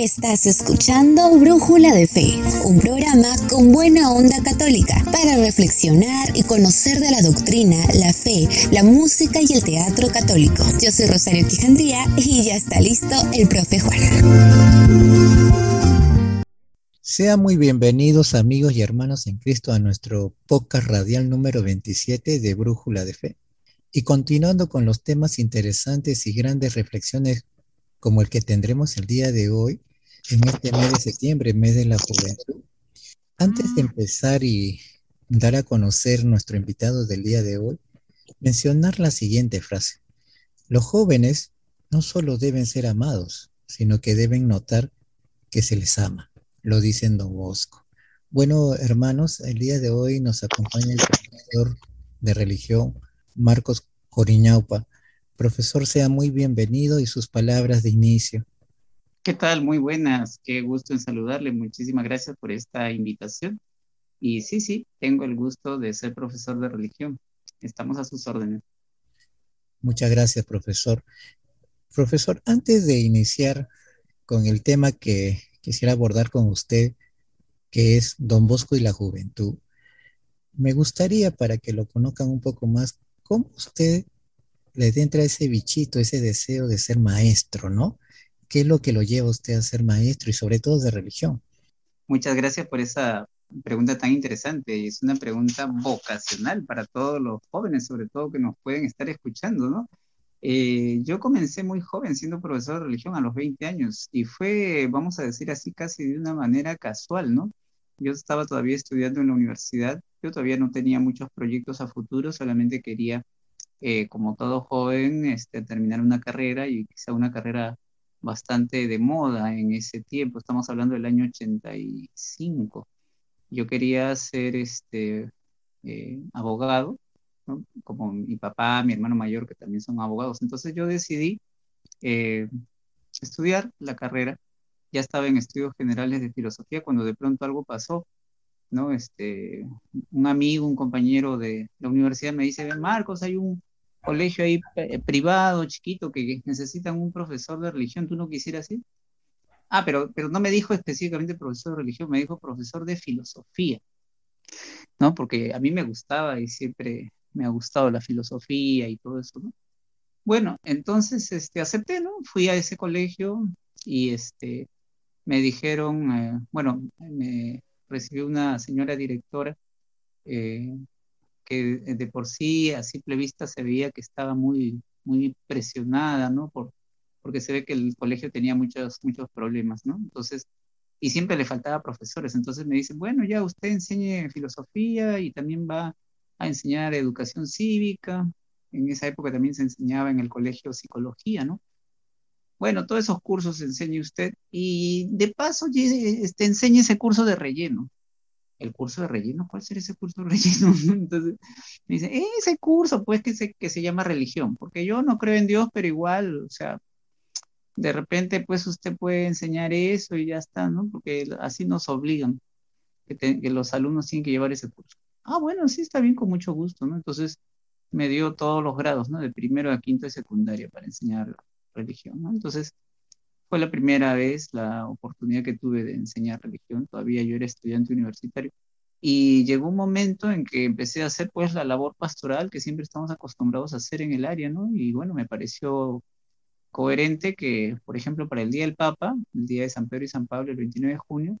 Estás escuchando Brújula de Fe, un programa con buena onda católica para reflexionar y conocer de la doctrina, la fe, la música y el teatro católico. Yo soy Rosario Quijandría y ya está listo el profe Juan. Sean muy bienvenidos amigos y hermanos en Cristo a nuestro podcast radial número 27 de Brújula de Fe. Y continuando con los temas interesantes y grandes reflexiones como el que tendremos el día de hoy, en este mes de septiembre, mes de la juventud. Antes de empezar y dar a conocer nuestro invitado del día de hoy, mencionar la siguiente frase. Los jóvenes no solo deben ser amados, sino que deben notar que se les ama, lo dice Don Bosco. Bueno, hermanos, el día de hoy nos acompaña el profesor de religión, Marcos Coriñaupa. Profesor, sea muy bienvenido y sus palabras de inicio. ¿Qué tal? Muy buenas. Qué gusto en saludarle. Muchísimas gracias por esta invitación. Y sí, sí, tengo el gusto de ser profesor de religión. Estamos a sus órdenes. Muchas gracias, profesor. Profesor, antes de iniciar con el tema que quisiera abordar con usted, que es Don Bosco y la juventud, me gustaría para que lo conozcan un poco más, cómo usted le entra ese bichito, ese deseo de ser maestro, ¿no? ¿Qué es lo que lo lleva a usted a ser maestro y sobre todo de religión? Muchas gracias por esa pregunta tan interesante es una pregunta vocacional para todos los jóvenes, sobre todo que nos pueden estar escuchando, ¿no? Eh, yo comencé muy joven siendo profesor de religión a los 20 años y fue, vamos a decir así, casi de una manera casual, ¿no? Yo estaba todavía estudiando en la universidad, yo todavía no tenía muchos proyectos a futuro, solamente quería, eh, como todo joven, este, terminar una carrera y quizá una carrera bastante de moda en ese tiempo, estamos hablando del año 85. Yo quería ser este, eh, abogado, como mi papá, mi hermano mayor, que también son abogados. Entonces yo decidí eh, estudiar la carrera. Ya estaba en estudios generales de filosofía cuando de pronto algo pasó. ¿no? Este, un amigo, un compañero de la universidad me dice, Marcos, hay un, colegio ahí eh, privado, chiquito, que necesitan un profesor de religión, ¿tú no quisieras ir? Ah, pero, pero no me dijo específicamente profesor de religión, me dijo profesor de filosofía, ¿no? Porque a mí me gustaba y siempre me ha gustado la filosofía y todo eso, ¿no? Bueno, entonces este, acepté, ¿no? Fui a ese colegio y este, me dijeron, eh, bueno, me recibió una señora directora eh, que de por sí a simple vista se veía que estaba muy, muy presionada, ¿no? Por, porque se ve que el colegio tenía muchos, muchos problemas, ¿no? Entonces, y siempre le faltaba profesores. Entonces me dicen, bueno, ya usted enseñe filosofía y también va a enseñar educación cívica. En esa época también se enseñaba en el colegio psicología, ¿no? Bueno, todos esos cursos enseñe usted y de paso este, enseñe ese curso de relleno el curso de relleno, ¿cuál será ese curso de relleno? Entonces me dice, ese curso, pues que se, que se llama religión, porque yo no creo en Dios, pero igual, o sea, de repente pues usted puede enseñar eso y ya está, ¿no? Porque así nos obligan, que, los alumnos tienen que llevar ese curso. Ah, bueno, sí, está bien, con mucho gusto, ¿no? Entonces me dio todos los grados, ¿no? De primero a quinto de secundaria para enseñar religión, ¿no? Entonces fue la primera vez, la oportunidad que tuve de enseñar religión, todavía yo era estudiante universitario, y llegó un momento en que empecé a hacer pues la labor pastoral que siempre estamos acostumbrados a hacer en el área, ¿no? Y bueno, me pareció coherente que, por ejemplo, para el Día del Papa, el Día de San Pedro y San Pablo, el 29 de junio,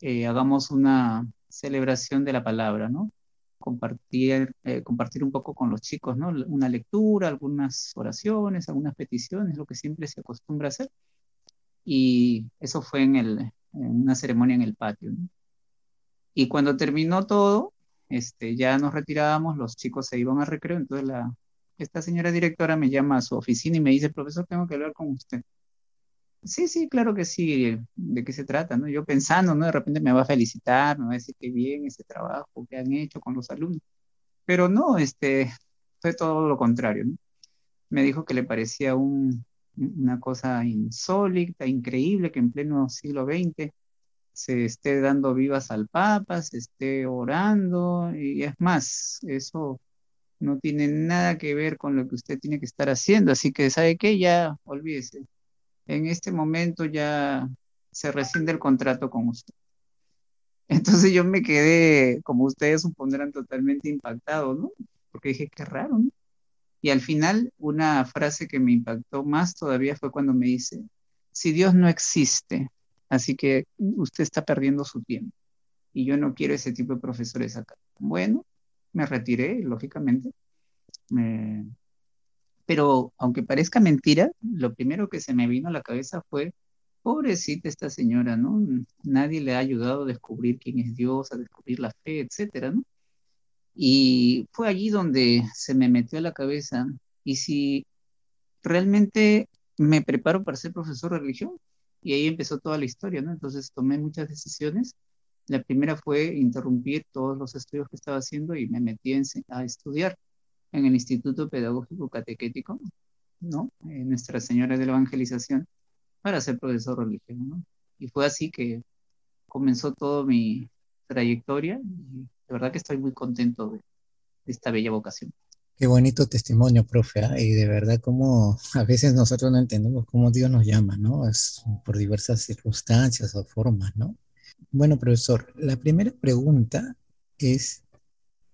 eh, hagamos una celebración de la palabra, ¿no? Compartir, eh, compartir un poco con los chicos, ¿no? Una lectura, algunas oraciones, algunas peticiones, lo que siempre se acostumbra a hacer y eso fue en, el, en una ceremonia en el patio. Y cuando terminó todo, este, ya nos retirábamos, los chicos se iban a recreo, entonces la, esta señora directora me llama a su oficina y me dice, profesor, tengo que hablar con usted. Sí, sí, claro que sí, ¿de qué se trata? ¿no? Yo pensando, ¿no? De repente me va a felicitar, me va a decir qué bien ese trabajo que han hecho con los alumnos. Pero no, este, fue todo lo contrario. Me dijo que le parecía un, una cosa insólita, increíble, que en pleno siglo XX se esté dando vivas al Papa, se esté orando, y es más, eso no tiene nada que ver con lo que usted tiene que estar haciendo, así que, ¿sabe qué? Ya olvídese. En este momento ya se rescinde el contrato con usted. Entonces yo me quedé, como ustedes supondrán, totalmente impactado, ¿no? Porque dije, qué raro, ¿no? Y al final, una frase que me impactó más todavía fue cuando me dice, si Dios no existe, así que usted está perdiendo su tiempo. Y yo no quiero ese tipo de profesores acá. Bueno, me retiré, lógicamente. Pero aunque parezca mentira, lo primero que se me vino a la cabeza fue, pobrecita esta señora, ¿no? Nadie le ha ayudado a descubrir quién es Dios, a descubrir la fe, etcétera, ¿no? Y fue allí donde se me metió a la cabeza, y si realmente me preparo para ser profesor de religión, y ahí empezó toda la historia, ¿no? Entonces tomé muchas decisiones. La primera fue interrumpir todos los estudios que estaba haciendo y me metí a estudiar en el Instituto Pedagógico Catequético, ¿no? En Nuestra Señora de la Evangelización, para ser profesor religioso, ¿no? Y fue así que comenzó toda mi trayectoria de verdad que estoy muy contento de, esta bella vocación. Qué bonito testimonio, profe, ¿ah? y de verdad como a veces nosotros no entendemos cómo Dios nos llama, ¿no? Es por diversas circunstancias o formas, ¿no? Bueno, profesor, la primera pregunta es,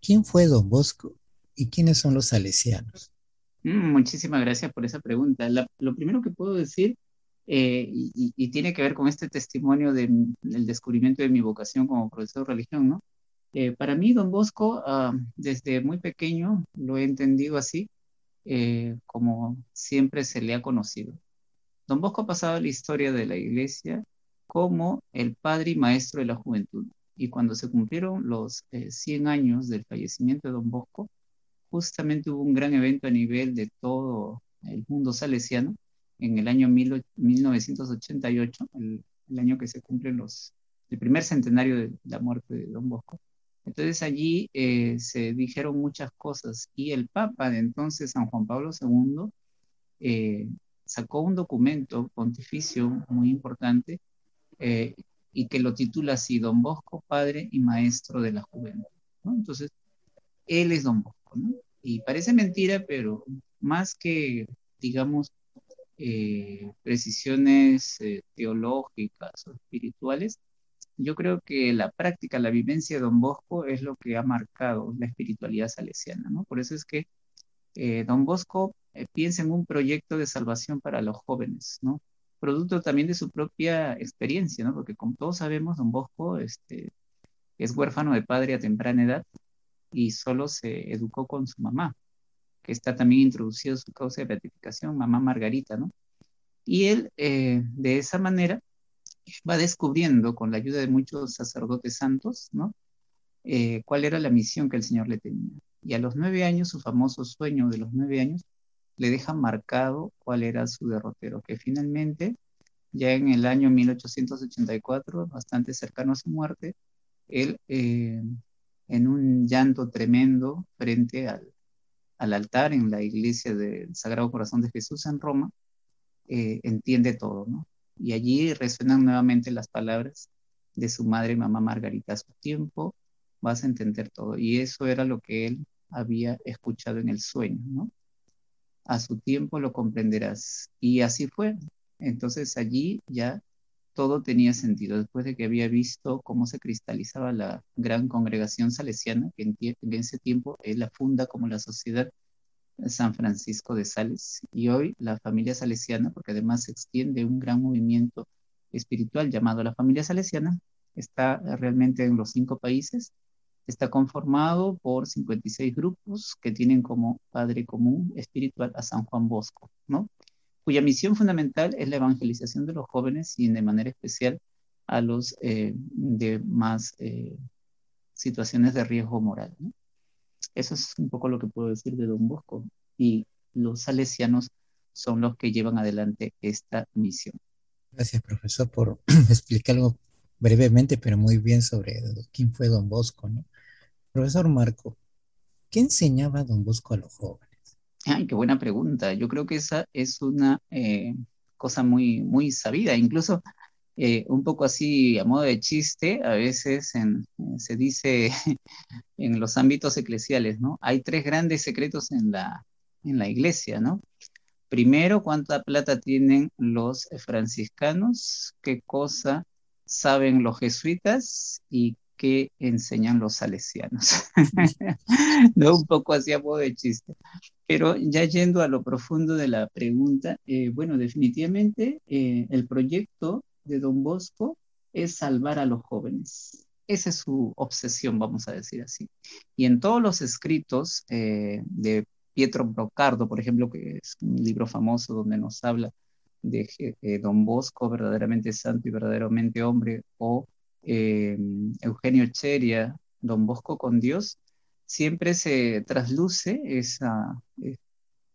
¿quién fue Don Bosco ¿Y quiénes son los salesianos? Mm, muchísimas gracias por esa pregunta. lo primero que puedo decir, eh, y, tiene que ver con este testimonio del descubrimiento de mi vocación como profesor de religión, ¿no? Eh, para mí, don Bosco, ah, desde muy pequeño lo he entendido así, eh, como siempre se le ha conocido. Don Bosco ha pasado la historia de la iglesia como el padre y maestro de la juventud. Y cuando se cumplieron los 100 años del fallecimiento de don Bosco, justamente hubo un gran evento a nivel de todo el mundo salesiano en el año 1988, el, año que se cumple los, el primer centenario de la muerte de Don Bosco. Entonces allí eh, se dijeron muchas cosas y el Papa de entonces, San Juan Pablo II, eh, sacó un documento pontificio muy importante eh, y que lo titula así, Don Bosco, Padre y Maestro de la Juventud. Entonces, él es Don Bosco. Y parece mentira, pero más que, digamos, precisiones teológicas o espirituales, yo creo que la práctica, la vivencia de Don Bosco es lo que ha marcado la espiritualidad salesiana, ¿no? Por eso es que eh, Don Bosco piensa en un proyecto de salvación para los jóvenes, ¿no? Producto también de su propia experiencia, ¿no? Porque como todos sabemos, Don Bosco este, es huérfano de padre a temprana edad y solo se educó con su mamá, que está también introducido su causa de beatificación, mamá Margarita, ¿no? Y él, eh, de esa manera, va descubriendo con la ayuda de muchos sacerdotes santos, ¿no? Eh, cuál era la misión que el Señor le tenía. Y a los nueve años, su famoso sueño de los nueve años, le deja marcado cuál era su derrotero, que finalmente, ya en el año 1884, bastante cercano a su muerte, él eh, en un llanto tremendo frente al, altar en la iglesia del Sagrado Corazón de Jesús en Roma, eh, entiende todo, ¿no? Y allí resuenan nuevamente las palabras de su madre, mamá Margarita, a su tiempo vas a entender todo. Y eso era lo que él había escuchado en el sueño, ¿no? A su tiempo lo comprenderás. Y así fue. Entonces allí ya todo tenía sentido. Después de que había visto cómo se cristalizaba la gran congregación salesiana, que en, ese tiempo él la funda como la Sociedad San Francisco de Sales, y hoy la familia salesiana, porque además se extiende un gran movimiento espiritual llamado la familia salesiana, está realmente en los cinco países, está conformado por 56 grupos que tienen como padre común espiritual a San Juan Bosco, ¿no? cuya misión fundamental es la evangelización de los jóvenes y de manera especial a los eh, de más eh, situaciones de riesgo moral. Eso es un poco lo que puedo decir de Don Bosco. Y los salesianos son los que llevan adelante esta misión. Gracias, profesor, por explicarlo brevemente, pero muy bien sobre quién fue Don Bosco. ¿no? Profesor Marco, ¿qué enseñaba Don Bosco a los jóvenes? Ay, qué buena pregunta. Yo creo que esa es una eh, cosa muy, muy sabida. Incluso eh, un poco así a modo de chiste, a veces eh, se dice en los ámbitos eclesiales, ¿no? Hay tres grandes secretos en la, en la iglesia, ¿no? primero, cuánta plata tienen los franciscanos, qué cosa saben los jesuitas y qué enseñan los salesianos. no un poco así a modo de chiste. Pero ya yendo a lo profundo de la pregunta, eh, bueno, definitivamente eh, el proyecto de Don Bosco es salvar a los jóvenes. Esa es su obsesión, vamos a decir así. Y en todos los escritos eh, de Pietro Brocardo, por ejemplo, que es un libro famoso donde nos habla de eh, Don Bosco, verdaderamente santo y verdaderamente hombre, o eh, Eugenio Cheria, Don Bosco con Dios, siempre se trasluce esa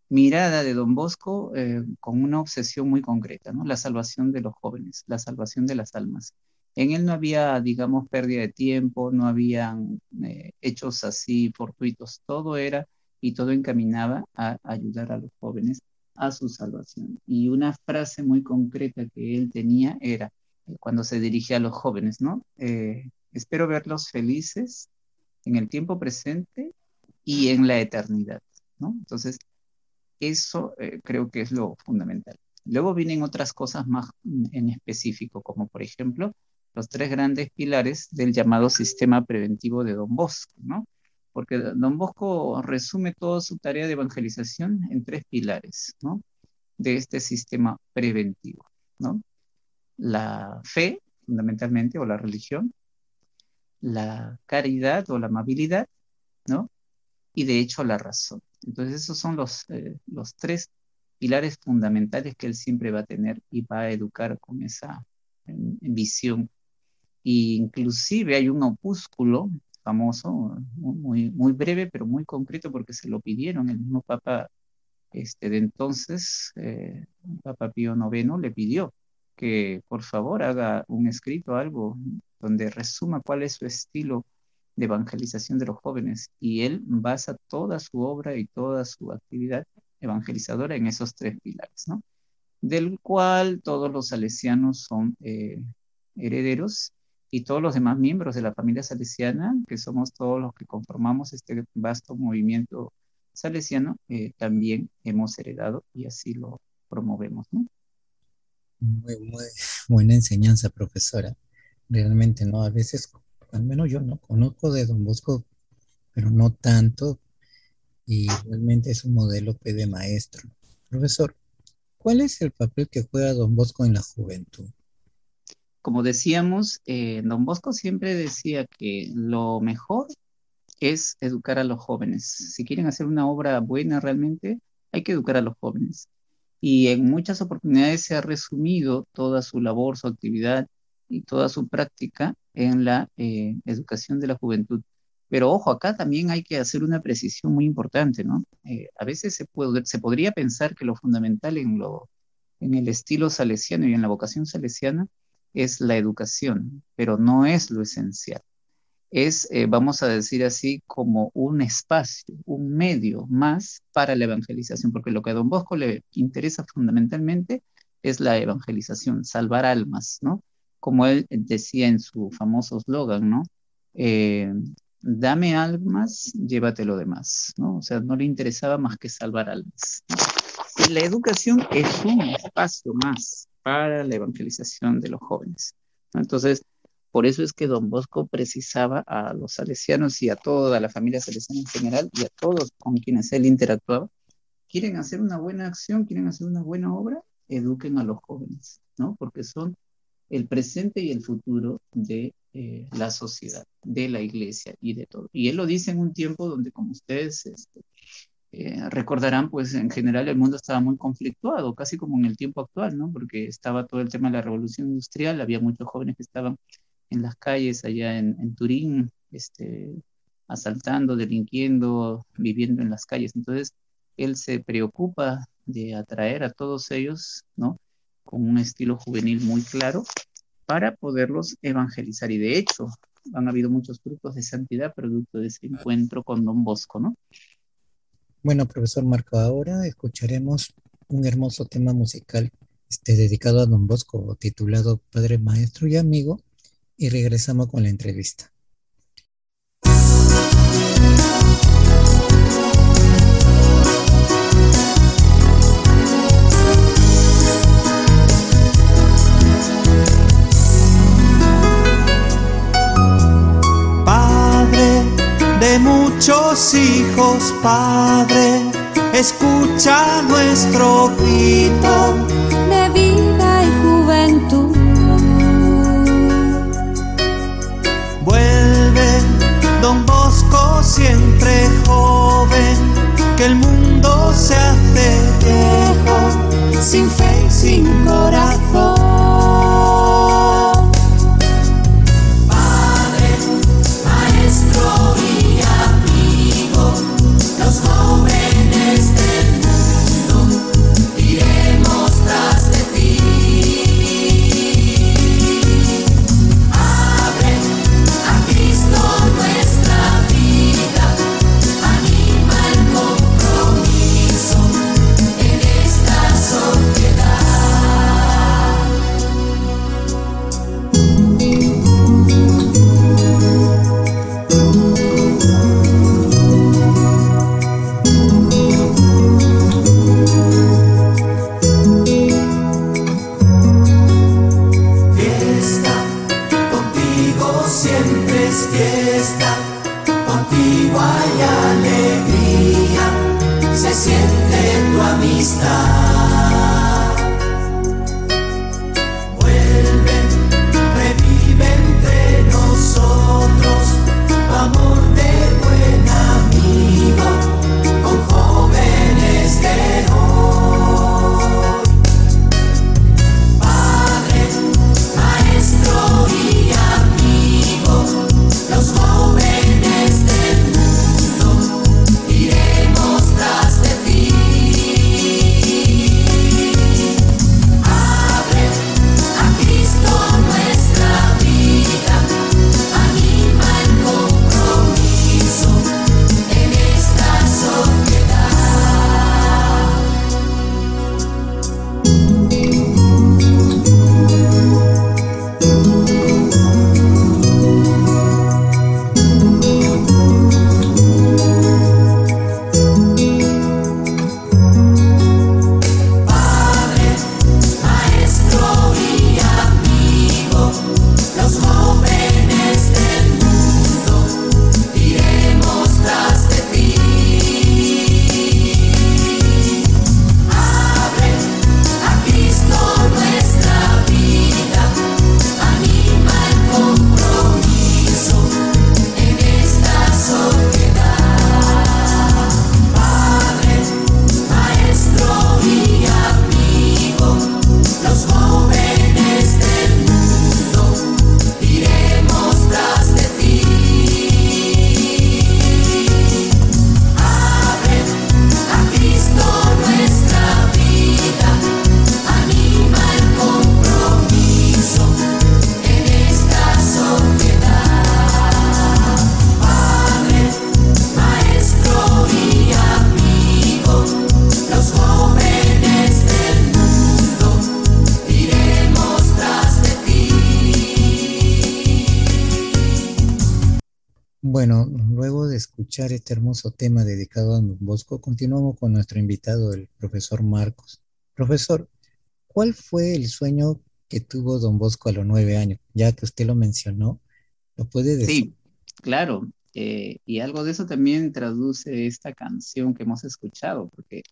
mirada de Don Bosco con una obsesión muy concreta, ¿no? la salvación de los jóvenes, la salvación de las almas. En él no había, digamos, pérdida de tiempo, no habían eh, hechos así fortuitos, todo era y todo encaminaba a ayudar a los jóvenes a su salvación. Y una frase muy concreta que él tenía era, eh, cuando se dirigía a los jóvenes, ¿no? Eh, espero verlos felices en el tiempo presente y en la eternidad, ¿no? Entonces, eso creo que es lo fundamental. Luego vienen otras cosas más en específico, como por ejemplo los tres grandes pilares del llamado sistema preventivo de Don Bosco, ¿no? Porque Don Bosco resume toda su tarea de evangelización en tres pilares, ¿no? De este sistema preventivo, ¿no? La fe, fundamentalmente, o la religión, la caridad o la amabilidad, ¿no? Y de hecho la razón. Entonces esos son los, eh, los tres pilares fundamentales que él siempre va a tener y va a educar con esa visión inclusive hay un opúsculo famoso, muy, muy breve, pero muy concreto porque se lo pidieron. El mismo Papa este, de entonces, eh, Papa Pío IX, le pidió que por favor haga un escrito, algo donde resuma cuál es su estilo de evangelización de los jóvenes. Y él basa toda su obra y toda su actividad evangelizadora en esos tres pilares, ¿no? Del cual todos los salesianos son eh, herederos y todos los demás miembros de la familia salesiana, que somos todos los que conformamos este vasto movimiento salesiano, eh, también hemos heredado y así lo promovemos. ¿no? Muy, muy buena enseñanza, profesora. Realmente, ¿no? A veces, al menos yo no conozco de Don Bosco, pero no tanto, y realmente es un modelo de maestro. Profesor, ¿cuál es el papel que juega Don Bosco en la juventud? como decíamos, eh, don Bosco siempre decía que lo mejor es educar a los jóvenes. Si quieren hacer una obra buena realmente, hay que educar a los jóvenes. Y en muchas oportunidades se ha resumido toda su labor, su actividad y toda su práctica en la eh, educación de la juventud. Pero ojo, acá también hay que hacer una precisión muy importante, ¿no? Eh, a veces se, puede, se podría pensar que lo fundamental en, lo, en el estilo salesiano y en la vocación salesiana es la educación, pero no es lo esencial. Es, eh, vamos a decir así, como un espacio, un medio más para la evangelización, porque lo que a don Bosco le interesa fundamentalmente es la evangelización, salvar almas, ¿no? Como él decía en su famoso eslogan, ¿no? Eh, dame almas, llévate lo demás, ¿no? O sea, no le interesaba más que salvar almas. la educación es un espacio más para la evangelización de los jóvenes. Entonces, por eso es que don Bosco precisaba a los salesianos y a toda la familia salesiana en general y a todos con quienes él interactuaba, quieren hacer una buena acción, quieren hacer una buena obra, eduquen a los jóvenes, ¿no? Porque son el presente y el futuro de eh, la sociedad, de la iglesia y de todo. Y él lo dice en un tiempo donde, como ustedes este, eh, recordarán, pues en general el mundo estaba muy conflictuado, casi como en el tiempo actual, ¿no? Porque estaba todo el tema de la revolución industrial, había muchos jóvenes que estaban en las calles allá en, Turín, este, asaltando, delinquiendo, viviendo en las calles. Entonces, él se preocupa de atraer a todos ellos, ¿no? Con un estilo juvenil muy claro para poderlos evangelizar. Y de hecho, han habido muchos grupos de santidad producto de ese encuentro con Don Bosco, ¿no? Bueno, profesor Marco, ahora escucharemos un hermoso tema musical este, dedicado a Don Bosco, titulado Padre, Maestro y Amigo, y regresamos con la entrevista. De muchos hijos, Padre, escucha nuestro grito este hermoso tema dedicado a Don Bosco, continuamos con nuestro invitado, el profesor Marcos. Profesor, ¿cuál fue el sueño que tuvo Don Bosco a los nueve años? Ya que usted lo mencionó, ¿lo puede decir? Sí, claro. Eh, y algo de eso también traduce esta canción que hemos escuchado, porque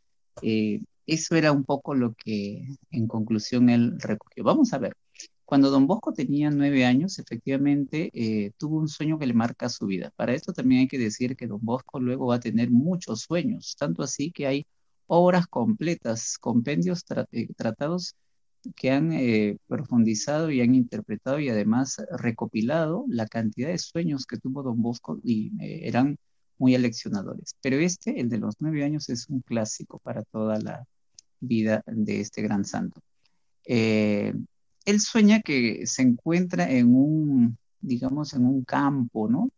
eh, eso era un poco lo que en conclusión él recogió. Vamos a ver. Cuando don Bosco tenía nueve años, efectivamente eh, tuvo un sueño que le marca su vida. Para esto también hay que decir que don Bosco luego va a tener muchos sueños, tanto así que hay obras completas, compendios, eh, tratados que han eh, profundizado y han interpretado y además recopilado la cantidad de sueños que tuvo don Bosco y eran muy aleccionadores. Pero este, el de los nueve años, es un clásico para toda la vida de este gran santo él sueña que se encuentra en un, digamos, en un campo, ¿no?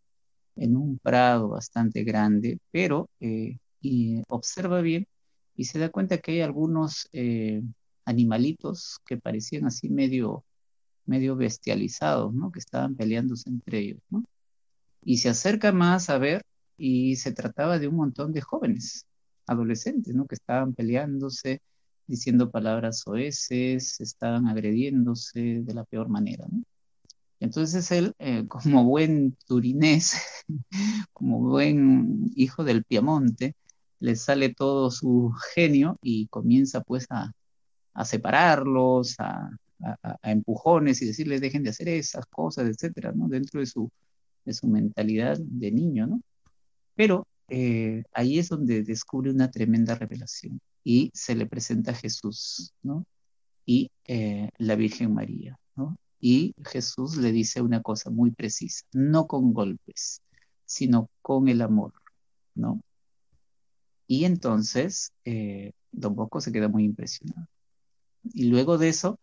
En un prado bastante grande, pero eh, y observa bien y se da cuenta que hay algunos eh, animalitos que parecían así medio, medio bestializados, ¿no? Que estaban peleándose entre ellos, ¿no? Y se acerca más a ver y se trataba de un montón de jóvenes, adolescentes, ¿no? Que estaban peleándose, diciendo palabras oeces, estaban agrediéndose de la peor manera. Entonces él, eh, como buen turinés, como buen hijo del Piamonte, le sale todo su genio y comienza pues a, separarlos, a, empujones y decirles dejen de hacer esas cosas, etcétera, ¿no? Dentro de su, de su mentalidad de niño, ¿no? Pero eh, ahí es donde descubre una tremenda revelación y se le presenta Jesús, ¿no? Y eh, la Virgen María, ¿no? Y Jesús le dice una cosa muy precisa, no con golpes, sino con el amor, ¿no? Y entonces eh, Don Bosco se queda muy impresionado. Y luego de eso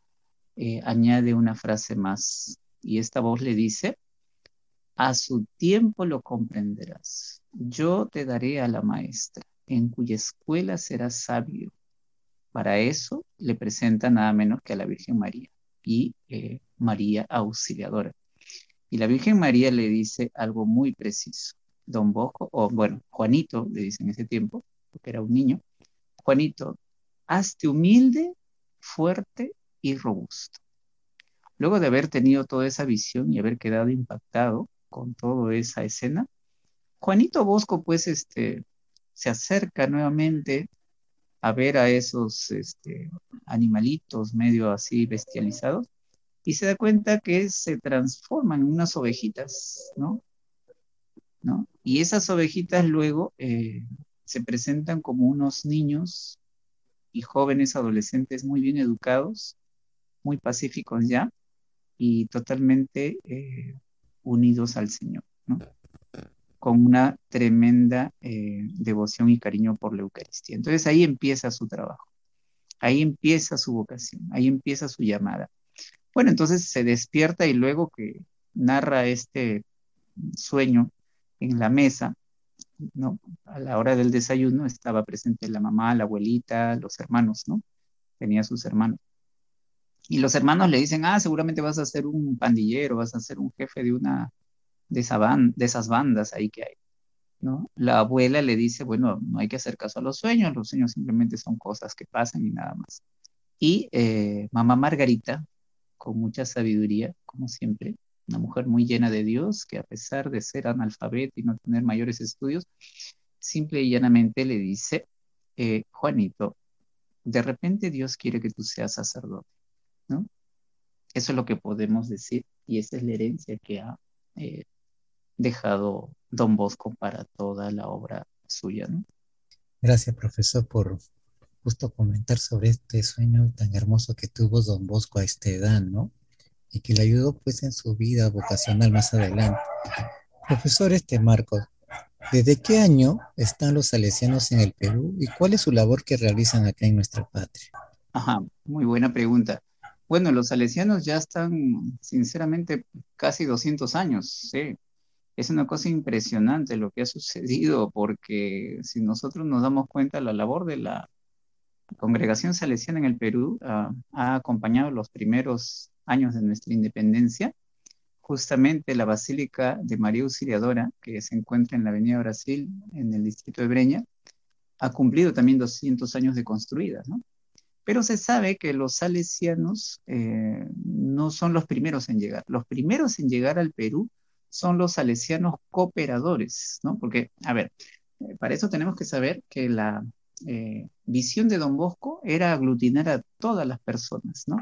eh, añade una frase más, y esta voz le dice, a su tiempo lo comprenderás. Yo te daré a la maestra, en cuya escuela serás sabio. Para eso le presenta nada menos que a la Virgen María y eh, María Auxiliadora. Y la Virgen María le dice algo muy preciso. Don Bosco, o bueno, Juanito, le dice en ese tiempo, porque era un niño, Juanito, hazte humilde, fuerte y robusto. Luego de haber tenido toda esa visión y haber quedado impactado con toda esa escena, Juanito Bosco pues este, se acerca nuevamente a ver a esos este, animalitos medio así bestializados y se da cuenta que se transforman en unas ovejitas, ¿no? ¿No? Y esas ovejitas luego eh, se presentan como unos niños y jóvenes adolescentes muy bien educados, muy pacíficos ya y totalmente eh, unidos al Señor, ¿no? Con una tremenda eh, devoción y cariño por la Eucaristía. Entonces ahí empieza su trabajo, ahí empieza su vocación, ahí empieza su llamada. Bueno, entonces se despierta y luego que narra este sueño en la mesa, ¿no? A la hora del desayuno estaba presente la mamá, la abuelita, los hermanos, ¿no? Tenía sus hermanos. Y los hermanos le dicen, ah, seguramente vas a ser un pandillero, vas a ser un jefe de una de, esa de esas bandas ahí que hay. ¿no? La abuela le dice, bueno, no hay que hacer caso a los sueños, los sueños simplemente son cosas que pasan y nada más. Y eh, mamá Margarita, con mucha sabiduría, como siempre, una mujer muy llena de Dios, que a pesar de ser analfabeta y no tener mayores estudios, simple y llanamente le dice, eh, Juanito, de repente Dios quiere que tú seas sacerdote, ¿no? Eso es lo que podemos decir y esa es la herencia que ha eh, dejado Don Bosco para toda la obra suya, ¿no? Gracias, profesor, por justo comentar sobre este sueño tan hermoso que tuvo Don Bosco a esta edad, ¿no? Y que le ayudó pues en su vida vocacional más adelante. Profesor este Marcos, ¿desde qué año están los salesianos en el Perú y cuál es su labor que realizan acá en nuestra patria? Ajá, muy buena pregunta. Bueno, los salesianos ya están, sinceramente, casi 200 años, sí es una cosa impresionante lo que ha sucedido, porque si nosotros nos damos cuenta, la labor de la congregación salesiana en el Perú ah, ha acompañado los primeros años de nuestra independencia. Justamente la Basílica de María Auxiliadora, que se encuentra en la Avenida Brasil, en el distrito de Breña, ha cumplido también 200 años de construida. Pero se sabe que los salesianos eh, no son los primeros en llegar. Los primeros en llegar al Perú son los salesianos cooperadores, ¿no? Porque, a ver, eh, para eso tenemos que saber que la eh, visión de Don Bosco era aglutinar a todas las personas, ¿no?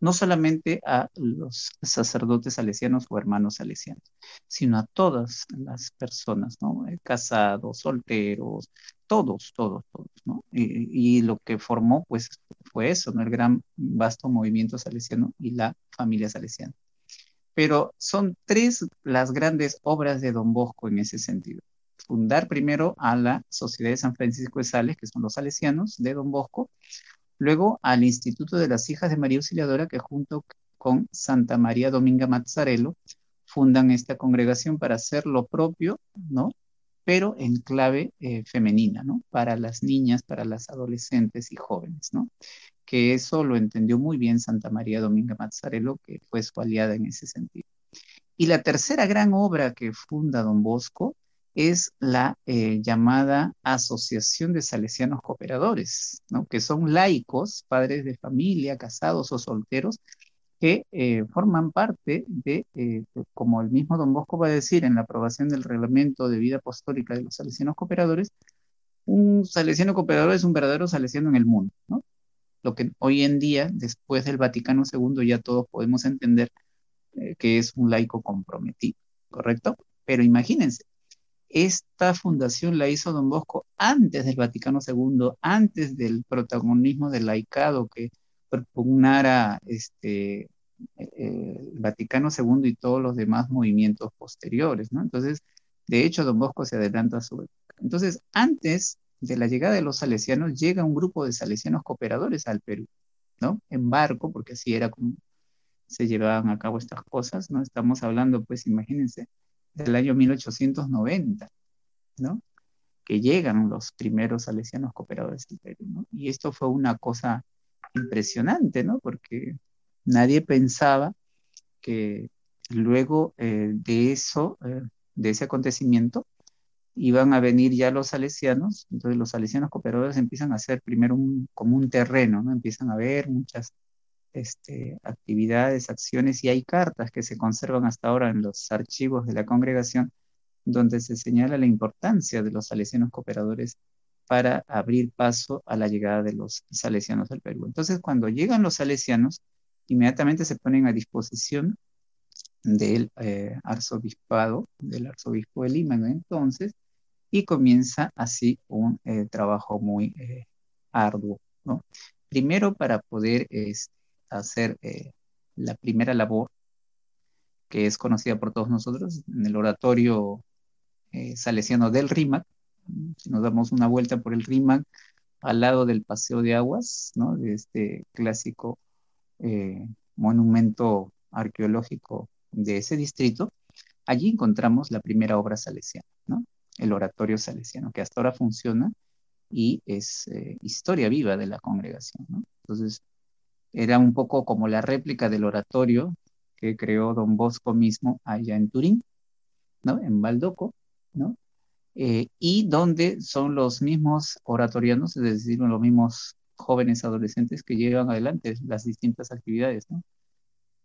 No solamente a los sacerdotes salesianos o hermanos salesianos, sino a todas las personas, ¿no? Eh, casados, solteros, todos, todos, todos, ¿no? Y, y, lo que formó, pues, fue eso, ¿no? El gran, vasto movimiento salesiano y la familia salesiana pero son tres las grandes obras de Don Bosco en ese sentido. Fundar primero a la Sociedad de San Francisco de Sales, que son los salesianos de Don Bosco, luego al Instituto de las Hijas de María Auxiliadora, que junto con Santa María Dominga Mazzarello fundan esta congregación para hacer lo propio, ¿no? Pero en clave eh, femenina, ¿no? Para las niñas, para las adolescentes y jóvenes, ¿no? Que eso lo entendió muy bien Santa María Dominga Mazzarello, que fue su aliada en ese sentido. Y la tercera gran obra que funda don Bosco es la eh, llamada Asociación de Salesianos Cooperadores, ¿no? que son laicos, padres de familia, casados o solteros, que eh, forman parte de, eh, como el mismo Don Bosco va a decir en la aprobación del reglamento de vida apostólica de los salesianos cooperadores, un salesiano cooperador es un verdadero salesiano en el mundo, ¿no? Lo que hoy en día, después del Vaticano II, ya todos podemos entender eh, que es un laico comprometido, ¿correcto? Pero imagínense, esta fundación la hizo Don Bosco antes del Vaticano II, antes del protagonismo del laicado que propugnara este, el Vaticano II y todos los demás movimientos posteriores, ¿no? Entonces, de hecho, Don Bosco se adelanta a su Entonces, antes de la llegada de los salesianos, llega un grupo de salesianos cooperadores al Perú, ¿no? En barco, porque así era como se llevaban a cabo estas cosas, ¿no? Estamos hablando, pues, imagínense, del año 1890, ¿no? Que llegan los primeros salesianos cooperadores al Perú, ¿no? Y esto fue una cosa impresionante, ¿no? Porque nadie pensaba que luego eh, de eso, eh, de ese acontecimiento, iban a venir ya los salesianos, entonces los salesianos cooperadores empiezan a hacer primero un, como un terreno, ¿no? Empiezan a ver muchas este, actividades, acciones, y hay cartas que se conservan hasta ahora en los archivos de la congregación, donde se señala la importancia de los salesianos cooperadores para abrir paso a la llegada de los salesianos al Perú. Entonces, cuando llegan los salesianos, inmediatamente se ponen a disposición del eh, arzobispado, del arzobispo de Lima, entonces, y comienza así un eh, trabajo muy eh, arduo, ¿no? Primero para poder hacer la primera labor, que es conocida por todos nosotros, en el oratorio salesiano del RIMAC, si nos damos una vuelta por el RIMAC, al lado del Paseo de Aguas, ¿no? de este clásico eh, monumento arqueológico de ese distrito, allí encontramos la primera obra salesiana. El oratorio salesiano, que hasta ahora funciona y es eh, historia viva de la congregación. ¿no? Entonces, era un poco como la réplica del oratorio que creó don Bosco mismo allá en Turín, ¿no? en Baldoco, ¿no? Eh, y donde son los mismos oratorianos, es decir, los mismos jóvenes adolescentes que llevan adelante las distintas actividades.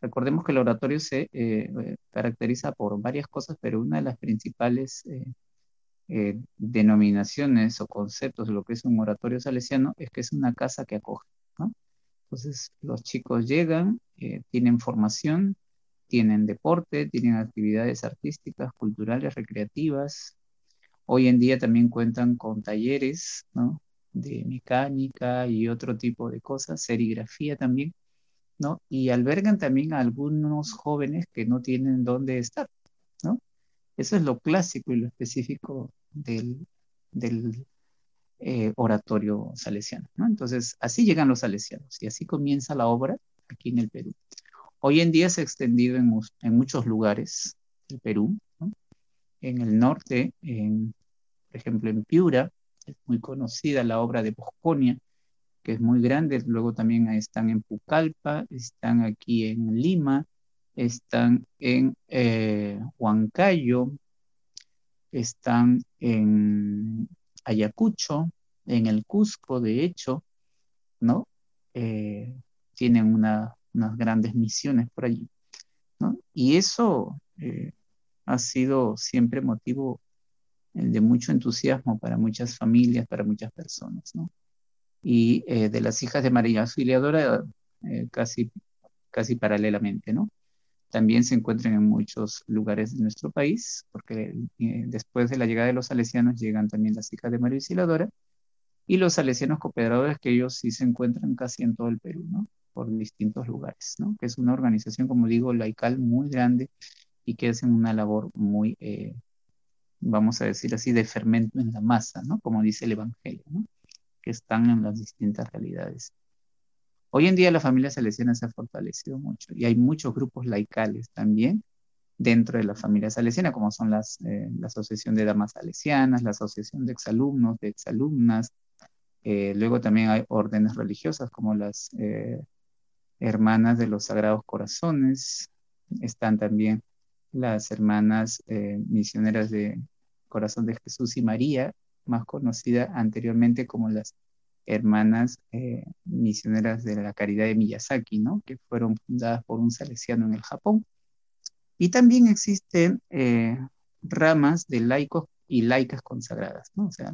Recordemos que el oratorio se eh, eh, caracteriza por varias cosas, pero una de las principales denominaciones o conceptos de lo que es un oratorio salesiano es que es una casa que acoge. Entonces, los chicos llegan, tienen formación, tienen deporte, tienen actividades artísticas, culturales, recreativas, Hoy en día también cuentan con talleres de mecánica y otro tipo de cosas, serigrafía también. Y albergan también a algunos jóvenes que no tienen dónde estar. Eso es lo clásico y lo específico del, eh, oratorio salesiano, ¿no? Entonces, así llegan los salesianos y así comienza la obra aquí en el Perú. Hoy en día se ha extendido en, en muchos lugares del Perú, en el norte, en, por ejemplo en Piura, es muy conocida la obra de Bosconia, que es muy grande, luego también están en Pucallpa, están aquí en Lima, están en eh, Huancayo, están en Ayacucho, en el Cusco, de hecho, ¿no? Eh, tienen unas grandes misiones por allí, ¿no? Y eso eh, ha sido siempre motivo de mucho entusiasmo para muchas familias, para muchas personas, ¿no? Y de las hijas de María Auxiliadora, casi, casi paralelamente, ¿no? También se encuentran en muchos lugares de nuestro país, porque eh, después de la llegada de los salesianos llegan también las hijas de María Auxiliadora y los salesianos cooperadores, que ellos sí se encuentran casi en todo el Perú, ¿no? Por distintos lugares, ¿no? Que es una organización, como digo, laical muy grande y que hacen una labor muy, eh, vamos a decir así, de fermento en la masa, ¿no? Como dice el Evangelio. Que están en las distintas realidades. Hoy en día la familia salesiana se ha fortalecido mucho y hay muchos grupos laicales también dentro de la familia salesiana, como son las, eh, la Asociación de Damas Salesianas, la Asociación de Exalumnos, de Exalumnas, eh, luego también hay órdenes religiosas como las Hermanas de los Sagrados Corazones, están también las hermanas eh, misioneras de Corazón de Jesús y María, más conocida anteriormente como las hermanas eh, misioneras de la caridad de Miyazaki, ¿no? que fueron fundadas por un salesiano en el Japón. Y también existen eh, ramas de laicos y laicas consagradas, ¿no? o sea,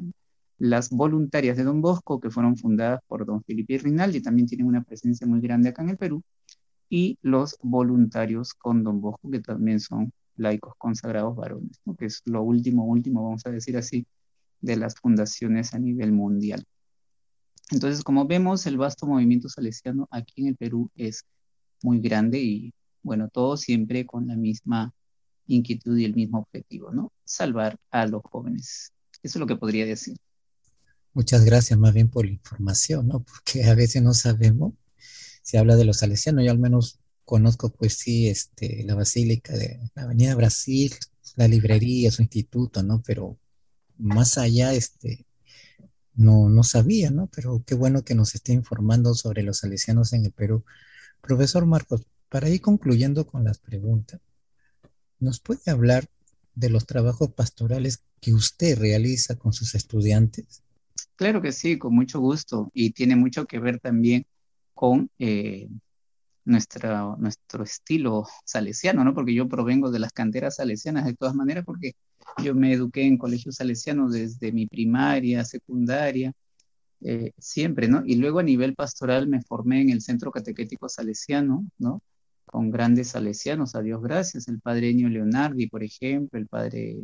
las voluntarias de Don Bosco, que fueron fundadas por Don Felipe Rinaldi, también tienen una presencia muy grande acá en el Perú, y los voluntarios con Don Bosco, que también son laicos consagrados varones, ¿no? que es lo último, último, vamos a decir así, de las fundaciones a nivel mundial. Entonces, como vemos, el vasto movimiento salesiano aquí en el Perú es muy grande y, bueno, todo siempre con la misma inquietud y el mismo objetivo, ¿no? Salvar a los jóvenes. Eso es lo que podría decir. Muchas gracias más bien por la información, ¿no? Porque a veces no sabemos si habla de los salesianos. Yo al menos conozco, pues sí, este, la Basílica de la Avenida Brasil, la librería, su instituto, ¿no? Pero más allá, este, no, no sabía, ¿no? Pero qué bueno que nos esté informando sobre los salesianos en el Perú. Profesor Marcos, para ir concluyendo con las preguntas, ¿nos puede hablar de los trabajos pastorales que usted realiza con sus estudiantes? Claro que sí, con mucho gusto. Y tiene mucho que ver también con eh, nuestra, nuestro estilo salesiano, ¿no? Porque yo provengo de las canteras salesianas de todas maneras, porque yo me eduqué en colegios salesianos desde mi primaria, secundaria, eh, siempre, ¿no? Y luego a nivel pastoral me formé en el Centro Catequético Salesiano, ¿no? Con grandes salesianos, a Dios gracias, el padre Enio Leonardi, por ejemplo, el padre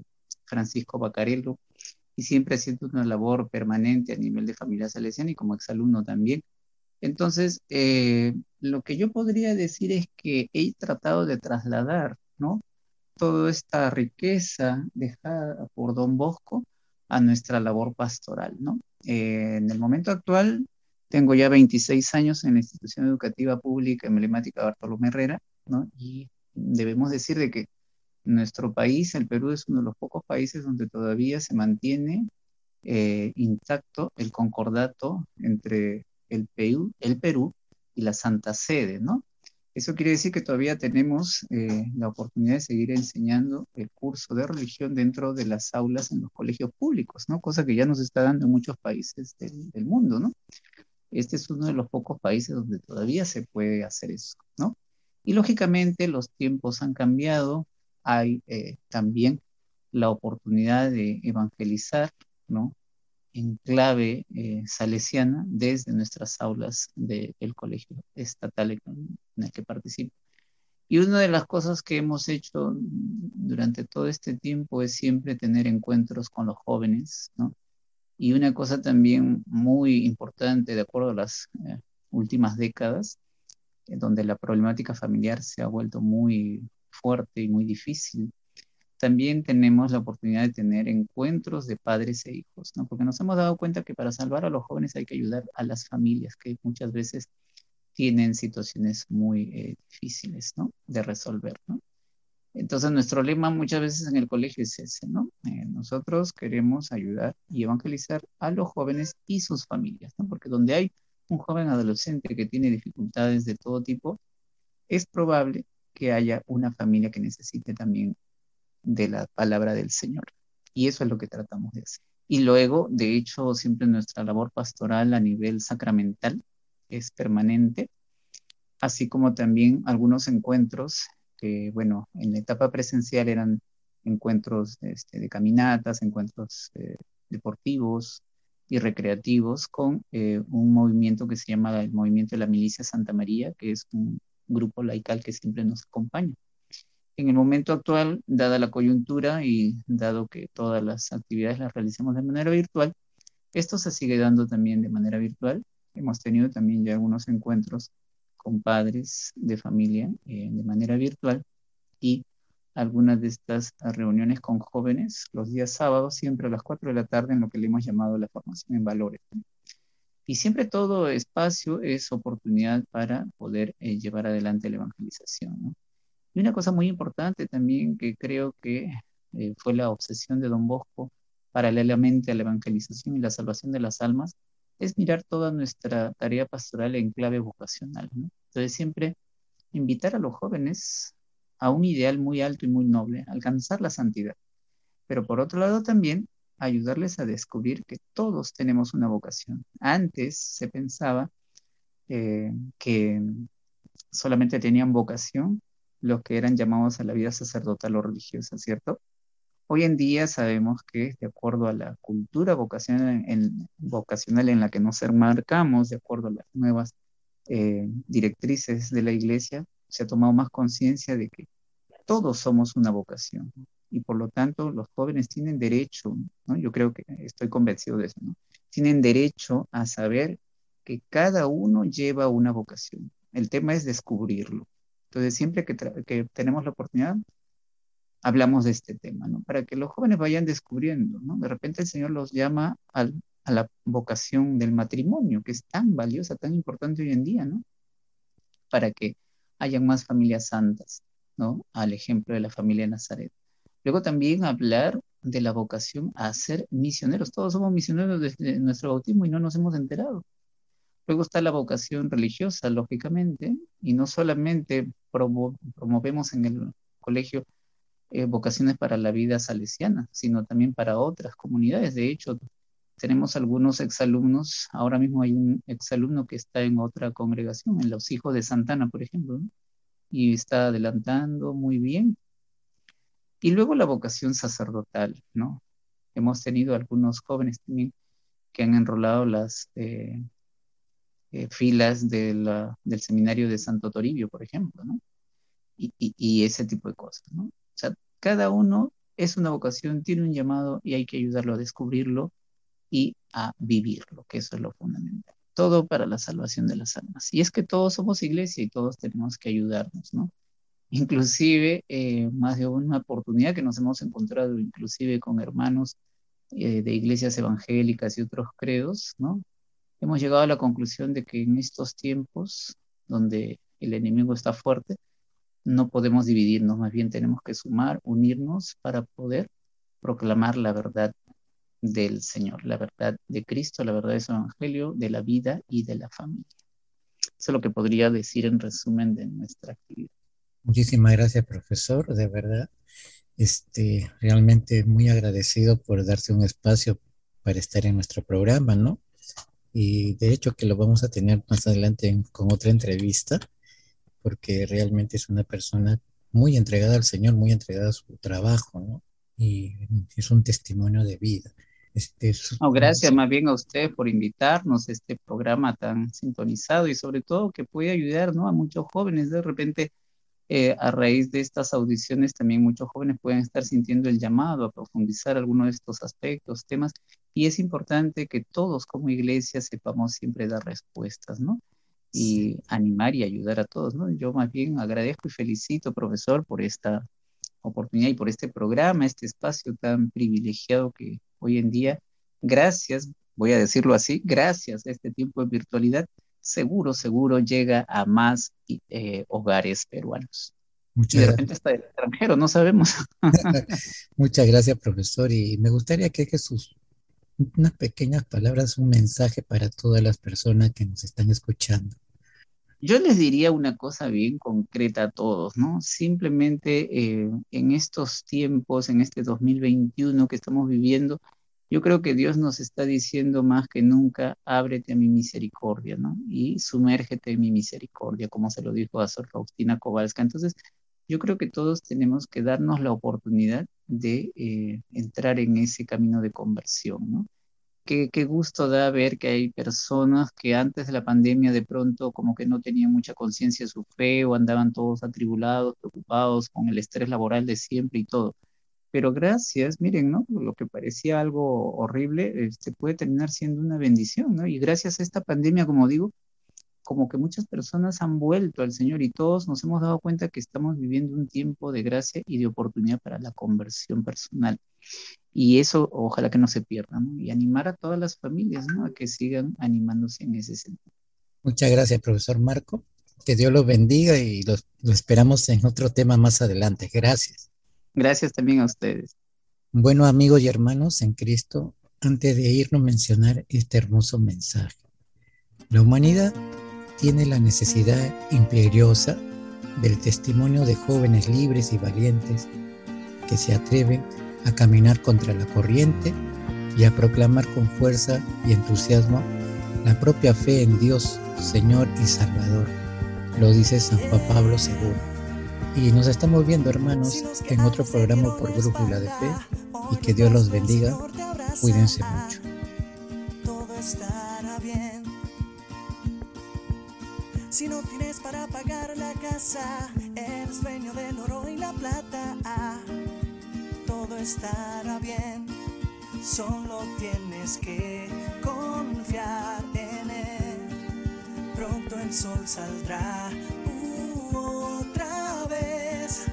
Francisco Bacarello, y siempre haciendo una labor permanente a nivel de familia salesiana y como exalumno también. Entonces, eh, lo que yo podría decir es que he tratado de trasladar, ¿no? Toda esta riqueza dejada por Don Bosco a nuestra labor pastoral, ¿no? Eh, en el momento actual, tengo ya 26 años en la institución educativa pública emblemática Bartolomé Herrera, ¿no? Y debemos decir de que nuestro país, el Perú, es uno de los pocos países donde todavía se mantiene eh, intacto el concordato entre el Perú, y la Santa Sede, ¿no? Eso quiere decir que todavía tenemos eh, la oportunidad de seguir enseñando el curso de religión dentro de las aulas en los colegios públicos, ¿no? Cosa que ya nos está dando en muchos países del, mundo, ¿no? Este es uno de los pocos países donde todavía se puede hacer eso, ¿no? Y lógicamente los tiempos han cambiado, hay eh, también la oportunidad de evangelizar, ¿no? En clave eh, salesiana desde nuestras aulas del colegio estatal en, el que participo. Y una de las cosas que hemos hecho durante todo este tiempo es siempre tener encuentros con los jóvenes, ¿no? Y una cosa también muy importante, de acuerdo a las eh, últimas décadas, donde la problemática familiar se ha vuelto muy fuerte y muy difícil, también tenemos la oportunidad de tener encuentros de padres e hijos, ¿no? Porque nos hemos dado cuenta que para salvar a los jóvenes hay que ayudar a las familias que muchas veces tienen situaciones muy eh, difíciles, ¿no? De resolver, ¿no? Entonces nuestro lema muchas veces en el colegio es ese, ¿no? Eh, nosotros queremos ayudar y evangelizar a los jóvenes y sus familias, ¿no? Porque donde hay un joven adolescente que tiene dificultades de todo tipo, es probable que haya una familia que necesite también de la palabra del Señor. Y eso es lo que tratamos de hacer. Y luego, de hecho, siempre nuestra labor pastoral a nivel sacramental es permanente, así como también algunos encuentros que, bueno, en la etapa presencial eran encuentros este, de caminatas, encuentros eh, deportivos y recreativos con eh, un movimiento que se llama el Movimiento de la Milicia Santa María, que es un grupo laical que siempre nos acompaña en el momento actual, dada la coyuntura y dado que todas las actividades las realizamos de manera virtual, esto se sigue dando también de manera virtual. Hemos tenido también ya algunos encuentros con padres de familia eh, de manera virtual y algunas de estas reuniones con jóvenes los días sábados, siempre a las 4 de la tarde, en lo que le hemos llamado la formación en valores. Y siempre todo espacio es oportunidad para poder eh, llevar adelante la evangelización. Y una cosa muy importante también que creo que eh, fue la obsesión de Don Bosco paralelamente a la evangelización y la salvación de las almas, es mirar toda nuestra tarea pastoral en clave vocacional. Entonces siempre invitar a los jóvenes a un ideal muy alto y muy noble, alcanzar la santidad. Pero por otro lado también ayudarles a descubrir que todos tenemos una vocación. Antes se pensaba eh, que solamente tenían vocación los que eran llamados a la vida sacerdotal o religiosa, ¿cierto? Hoy en día sabemos que de acuerdo a la cultura vocacional en, la que nos enmarcamos, de acuerdo a las nuevas eh, directrices de la iglesia, se ha tomado más conciencia de que todos somos una vocación y por lo tanto los jóvenes tienen derecho, yo creo que estoy convencido de eso, tienen derecho a saber que cada uno lleva una vocación. El tema es descubrirlo. Entonces, siempre que, que tenemos la oportunidad, hablamos de este tema, ¿no? Para que los jóvenes vayan descubriendo, ¿no? De repente el Señor los llama a la vocación del matrimonio, que es tan valiosa, tan importante hoy en día, ¿no? Para que hayan más familias santas, ¿no? Al ejemplo de la familia de Nazaret. Luego también hablar de la vocación a ser misioneros. Todos somos misioneros desde nuestro bautismo y no nos hemos enterado. Luego está la vocación religiosa, lógicamente, y no solamente promovemos en el colegio eh, vocaciones para la vida salesiana, sino también para otras comunidades. De hecho, tenemos algunos exalumnos, ahora mismo hay un exalumno que está en otra congregación, en los hijos de Santana, por ejemplo, y está adelantando muy bien. Y luego la vocación sacerdotal, ¿no? Hemos tenido algunos jóvenes también que han enrolado las eh, eh, filas del seminario de Santo Toribio, por ejemplo, ¿no? Y, ese tipo de cosas, ¿no? O sea, cada uno es una vocación, tiene un llamado y hay que ayudarlo a descubrirlo y a vivirlo, que eso es lo fundamental. Todo para la salvación de las almas. Y es que todos somos iglesia y todos tenemos que ayudarnos, ¿no? Inclusive, eh, más de una oportunidad que nos hemos encontrado, inclusive con hermanos eh, de iglesias evangélicas y otros credos, ¿no? Hemos llegado a la conclusión de que en estos tiempos donde el enemigo está fuerte, no podemos dividirnos, más bien tenemos que sumar, unirnos para poder proclamar la verdad del Señor, la verdad de Cristo, la verdad de su Evangelio, de la vida y de la familia. Eso es lo que podría decir en resumen de nuestra actividad. Muchísimas gracias, profesor, de verdad. Este, realmente muy agradecido por darse un espacio para estar en nuestro programa, ¿no? Y de hecho que lo vamos a tener más adelante con otra entrevista, porque realmente es una persona muy entregada al Señor, muy entregada a su trabajo, ¿no? Y es un testimonio de vida. Este, gracias más bien a usted por invitarnos a este programa tan sintonizado y sobre todo que puede ayudar ¿no? a muchos jóvenes. De repente, eh, a raíz de estas audiciones, también muchos jóvenes pueden estar sintiendo el llamado a profundizar algunos de estos aspectos, temas y es importante que todos como iglesia sepamos siempre dar respuestas, ¿no? Y animar y ayudar a todos, ¿no? Yo más bien agradezco y felicito, profesor, por esta oportunidad y por este programa, este espacio tan privilegiado que hoy en día, gracias, voy a decirlo así, gracias a este tiempo de virtualidad, seguro, seguro llega a más eh, hogares peruanos. Muchas y de repente está del extranjero, no sabemos. Muchas gracias, profesor. Y me gustaría que sus unas pequeñas palabras, un mensaje para todas las personas que nos están escuchando. Yo les diría una cosa bien concreta a todos, ¿no? Simplemente eh, en estos tiempos, en este 2021 que estamos viviendo, yo creo que Dios nos está diciendo más que nunca, ábrete a mi misericordia, ¿no? Y sumérgete en mi misericordia, como se lo dijo a Sor Faustina Kowalska. Entonces, yo creo que todos tenemos que darnos la oportunidad de eh, entrar en ese camino de conversión, ¿no? Qué, qué, gusto da ver que hay personas que antes de la pandemia de pronto como que no tenían mucha conciencia de su fe o andaban todos atribulados, preocupados con el estrés laboral de siempre y todo. Pero gracias, miren, ¿no? Lo que parecía algo horrible, este, puede terminar siendo una bendición, ¿no? Y gracias a esta pandemia, como digo, como que muchas personas han vuelto al Señor y todos nos hemos dado cuenta que estamos viviendo un tiempo de gracia y de oportunidad para la conversión personal. Y eso ojalá que no se pierda, ¿no? Y animar a todas las familias, ¿no? A que sigan animándose en ese sentido. Muchas gracias, profesor Marco. Que Dios los bendiga y los, lo esperamos en otro tema más adelante. Gracias. Gracias también a ustedes. Bueno, amigos y hermanos en Cristo, antes de irnos mencionar este hermoso mensaje. La humanidad tiene la necesidad imperiosa del testimonio de jóvenes libres y valientes que se atreven a caminar contra la corriente y a proclamar con fuerza y entusiasmo la propia fe en Dios, Señor y Salvador. Lo dice San Juan Pablo II. Y nos estamos viendo, hermanos, en otro programa por Brújula de Fe y que Dios los bendiga. Cuídense mucho. Si no tienes para pagar la casa, eres dueño del oro y la plata. Todo estará bien, solo tienes que confiar en él. Pronto el sol saldrá otra vez.